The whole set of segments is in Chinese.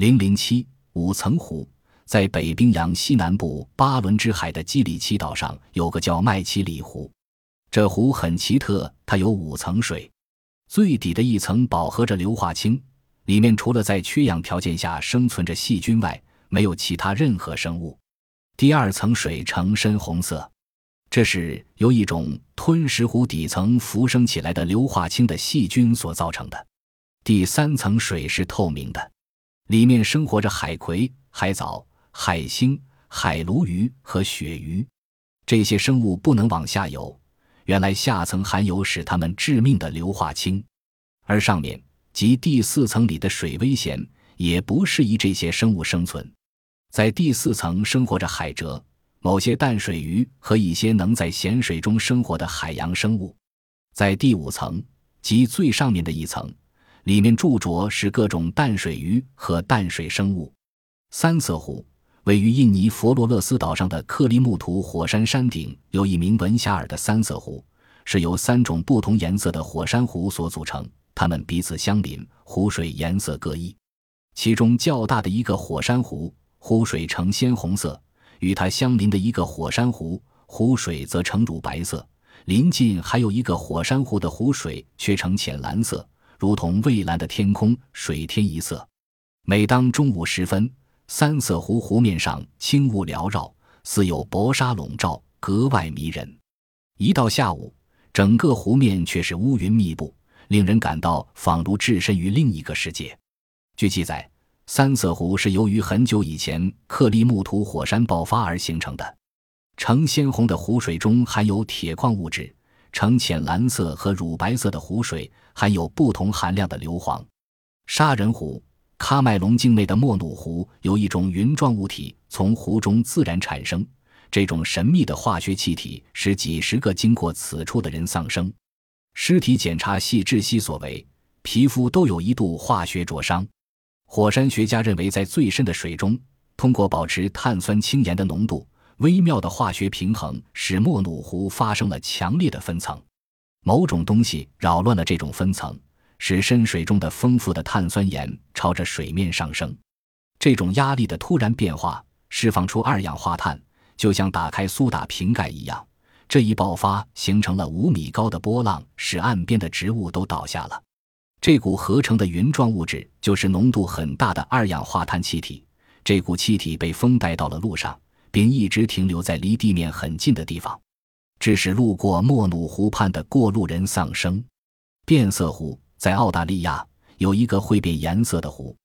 零零七五层湖在北冰洋西南部巴伦支海的基里奇岛上有个叫麦奇里湖，这湖很奇特，它有五层水，最底的一层饱和着硫化氢，里面除了在缺氧条件下生存着细菌外，没有其他任何生物。第二层水呈深红色，这是由一种吞食湖底层浮升起来的硫化氢的细菌所造成的。第三层水是透明的。里面生活着海葵、海藻、海星、海鲈鱼和鳕鱼，这些生物不能往下游。原来下层含有使它们致命的硫化氢，而上面即第四层里的水危险，也不适宜这些生物生存。在第四层生活着海蜇、某些淡水鱼和一些能在咸水中生活的海洋生物。在第五层，即最上面的一层。里面住着是各种淡水鱼和淡水生物。三色湖位于印尼佛罗勒斯岛上的克里木图火山山顶，有一名文夏尔的三色湖，是由三种不同颜色的火山湖所组成，它们彼此相邻，湖水颜色各异。其中较大的一个火山湖，湖水呈鲜红色；与它相邻的一个火山湖，湖水则呈乳白色；临近还有一个火山湖的湖水却呈浅蓝色。如同蔚蓝的天空，水天一色。每当中午时分，三色湖湖面上轻雾缭绕，似有薄纱笼罩，格外迷人。一到下午，整个湖面却是乌云密布，令人感到仿如置身于另一个世界。据记载，三色湖是由于很久以前克利木图火山爆发而形成的。呈鲜红的湖水中含有铁矿物质。呈浅蓝色和乳白色的湖水含有不同含量的硫磺。杀人湖、喀麦隆境内的莫努湖有一种云状物体从湖中自然产生，这种神秘的化学气体使几十个经过此处的人丧生。尸体检查系窒息所为，皮肤都有一度化学灼伤。火山学家认为，在最深的水中，通过保持碳酸氢盐的浓度。微妙的化学平衡使莫努湖发生了强烈的分层，某种东西扰乱了这种分层，使深水中的丰富的碳酸盐朝着水面上升。这种压力的突然变化释放出二氧化碳，就像打开苏打瓶盖一样。这一爆发形成了五米高的波浪，使岸边的植物都倒下了。这股合成的云状物质就是浓度很大的二氧化碳气体。这股气体被风带到了路上。并一直停留在离地面很近的地方，致使路过莫努湖畔的过路人丧生。变色湖在澳大利亚有一个会变颜色的湖，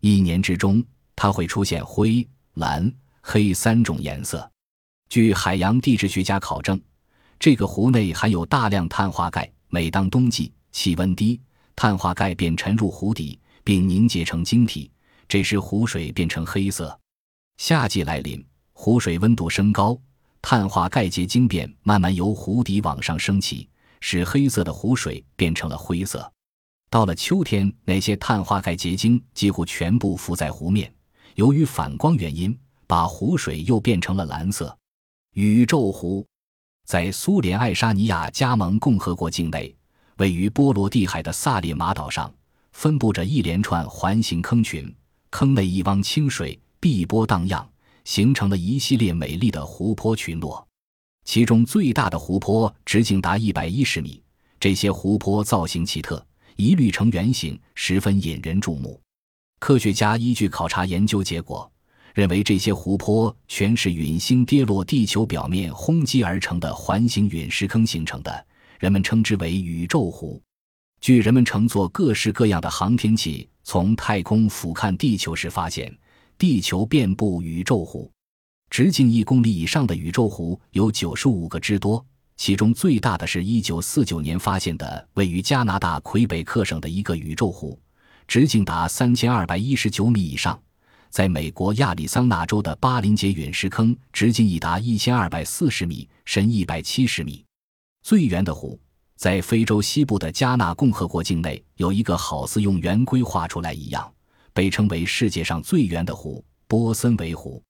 一年之中它会出现灰、蓝、黑三种颜色。据海洋地质学家考证，这个湖内含有大量碳化钙。每当冬季气温低，碳化钙便沉入湖底并凝结成晶体，这时湖水变成黑色。夏季来临。湖水温度升高，碳化钙结晶便慢慢由湖底往上升起，使黑色的湖水变成了灰色。到了秋天，那些碳化钙结晶几乎全部浮在湖面，由于反光原因，把湖水又变成了蓝色。宇宙湖在苏联爱沙尼亚加盟共和国境内，位于波罗的海的萨列马岛上，分布着一连串环形坑群，坑内一汪清水碧波荡漾。形成了一系列美丽的湖泊群落，其中最大的湖泊直径达一百一十米。这些湖泊造型奇特，一律呈圆形，十分引人注目。科学家依据考察研究结果，认为这些湖泊全是陨星跌落地球表面轰击而成的环形陨石坑形成的，人们称之为宇宙湖。据人们乘坐各式各样的航天器从太空俯瞰地球时发现。地球遍布宇宙湖，直径一公里以上的宇宙湖有九十五个之多，其中最大的是一九四九年发现的位于加拿大魁北克省的一个宇宙湖，直径达三千二百一十九米以上；在美国亚利桑那州的巴林杰陨石坑，直径已达一千二百四十米，深一百七十米。最圆的湖在非洲西部的加纳共和国境内，有一个好似用圆规画出来一样。被称为世界上最圆的湖——波森维湖。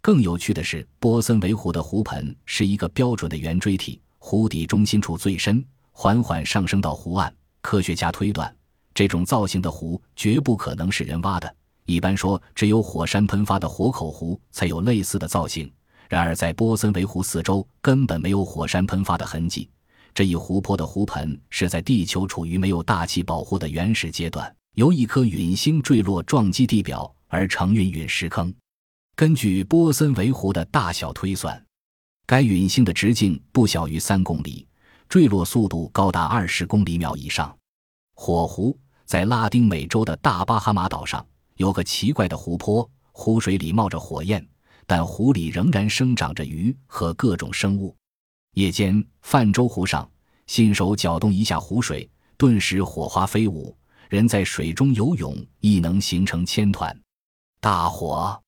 更有趣的是，波森维湖的湖盆是一个标准的圆锥体，湖底中心处最深，缓缓上升到湖岸。科学家推断，这种造型的湖绝不可能是人挖的，一般说，只有火山喷发的活口湖才有类似的造型。然而，在波森维湖四周根本没有火山喷发的痕迹。这一湖泊的湖盆是在地球处于没有大气保护的原始阶段，由一颗陨星坠落撞击地表而成陨陨石坑。根据波森维湖的大小推算，该陨星的直径不小于三公里，坠落速度高达二十公里秒以上。火湖在拉丁美洲的大巴哈马岛上有个奇怪的湖泊，湖水里冒着火焰，但湖里仍然生长着鱼和各种生物。夜间，泛舟湖上，新手搅动一下湖水，顿时火花飞舞。人在水中游泳亦能形成千团大火。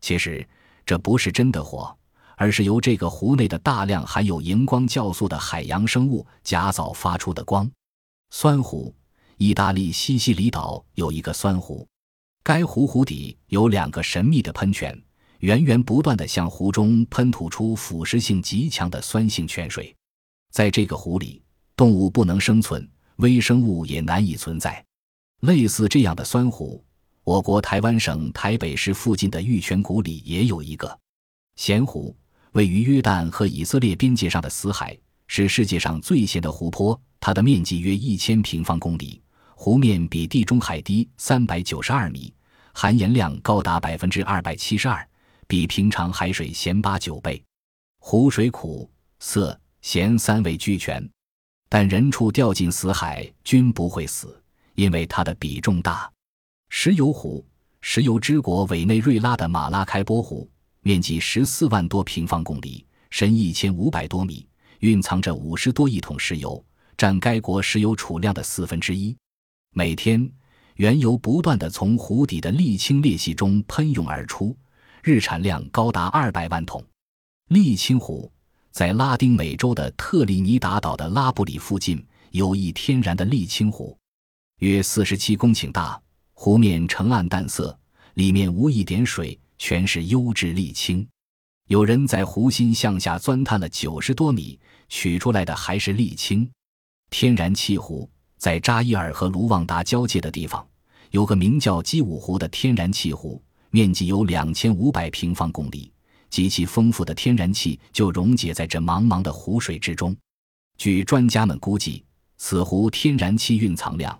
其实这不是真的火，而是由这个湖内的大量含有荧光酵素的海洋生物夹藻发出的光。酸湖，意大利西西里岛有一个酸湖，该湖湖底有两个神秘的喷泉。源源不断地向湖中喷吐出腐蚀性极强的酸性泉水，在这个湖里，动物不能生存，微生物也难以存在。类似这样的酸湖，我国台湾省台北市附近的玉泉谷里也有一个。咸湖位于约旦和以色列边界上的死海，是世界上最咸的湖泊，它的面积约一千平方公里，湖面比地中海低三百九十二米，含盐量高达百分之二百七十二。比平常海水咸八九倍，湖水苦、涩、咸三味俱全，但人畜掉进死海均不会死，因为它的比重大。石油湖，石油之国委内瑞拉的马拉开波湖，面积十四万多平方公里，深一千五百多米，蕴藏着五十多亿桶石油，占该国石油储量的四分之一。每天，原油不断的从湖底的沥青裂隙中喷涌而出。日产量高达二百万桶。沥青湖在拉丁美洲的特立尼达岛的拉布里附近有一天然的沥青湖，约四十七公顷大，湖面呈暗淡色，里面无一点水，全是优质沥青。有人在湖心向下钻探了九十多米，取出来的还是沥青。天然气湖在扎伊尔和卢旺达交界的地方，有个名叫基武湖的天然气湖。面积有两千五百平方公里，极其丰富的天然气就溶解在这茫茫的湖水之中。据专家们估计，此湖天然气蕴藏量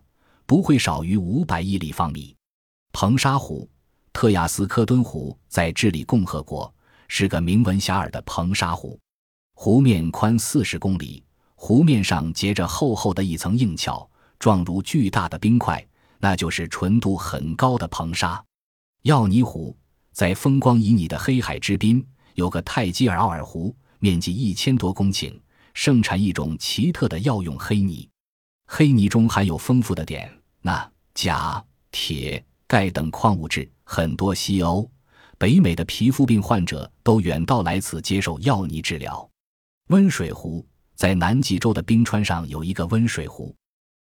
不会少于五百亿立方米。彭沙湖，特亚斯科敦湖在智利共和国是个名闻遐迩的彭沙湖，湖面宽四十公里，湖面上结着厚厚的一层硬壳，状如巨大的冰块，那就是纯度很高的硼砂。药泥湖在风光旖旎的黑海之滨，有个泰基尔奥尔湖，面积一千多公顷，盛产一种奇特的药用黑泥。黑泥中含有丰富的碘、钠、钾、铁、钙等矿物质，很多西欧、北美的皮肤病患者都远道来此接受药泥治疗。温水湖在南极洲的冰川上有一个温水湖，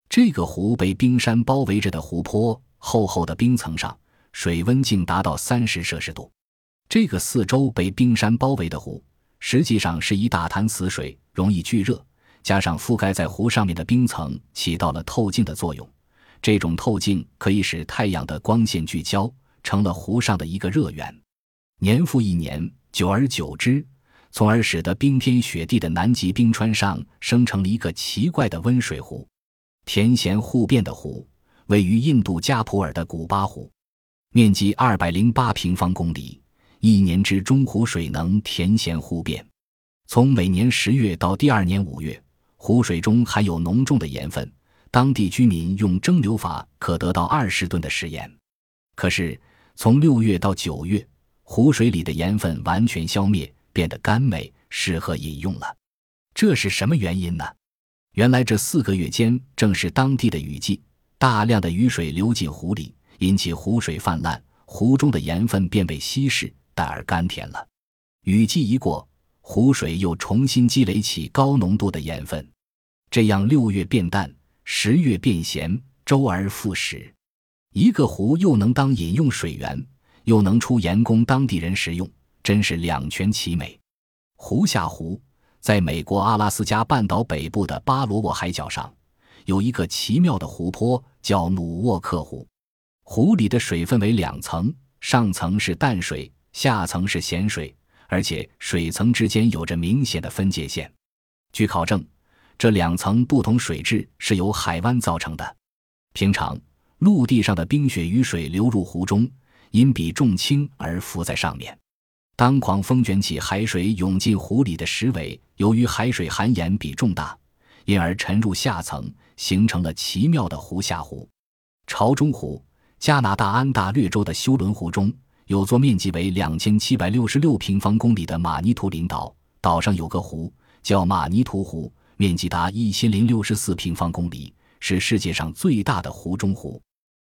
这个湖被冰山包围着的湖泊，厚厚的冰层上。水温竟达到三十摄氏度，这个四周被冰山包围的湖，实际上是一大潭死水，容易聚热，加上覆盖在湖上面的冰层，起到了透镜的作用。这种透镜可以使太阳的光线聚焦，成了湖上的一个热源。年复一年，久而久之，从而使得冰天雪地的南极冰川上生成了一个奇怪的温水湖——甜咸互变的湖，位于印度加普尔的古巴湖。面积二百零八平方公里，一年之中湖水能甜咸互变。从每年十月到第二年五月，湖水中含有浓重的盐分，当地居民用蒸馏法可得到二十吨的食盐。可是从六月到九月，湖水里的盐分完全消灭，变得甘美，适合饮用了。这是什么原因呢？原来这四个月间正是当地的雨季，大量的雨水流进湖里。引起湖水泛滥，湖中的盐分便被稀释，淡而甘甜了。雨季一过，湖水又重新积累起高浓度的盐分，这样六月变淡，十月变咸，周而复始。一个湖又能当饮用水源，又能出盐供当地人食用，真是两全其美。湖下湖在美国阿拉斯加半岛北部的巴罗沃海角上，有一个奇妙的湖泊，叫努沃克湖。湖里的水分为两层，上层是淡水，下层是咸水，而且水层之间有着明显的分界线。据考证，这两层不同水质是由海湾造成的。平常陆地上的冰雪雨水流入湖中，因比重轻而浮在上面。当狂风卷起海水涌进湖里的时，尾由于海水含盐比重大，因而沉入下层，形成了奇妙的湖下湖。潮中湖，加拿大安大略州的休伦湖中有座面积为两千七百六十六平方公里的马尼图林岛，岛上有个湖叫马尼图湖，面积达一千零六十四平方公里，是世界上最大的湖中湖。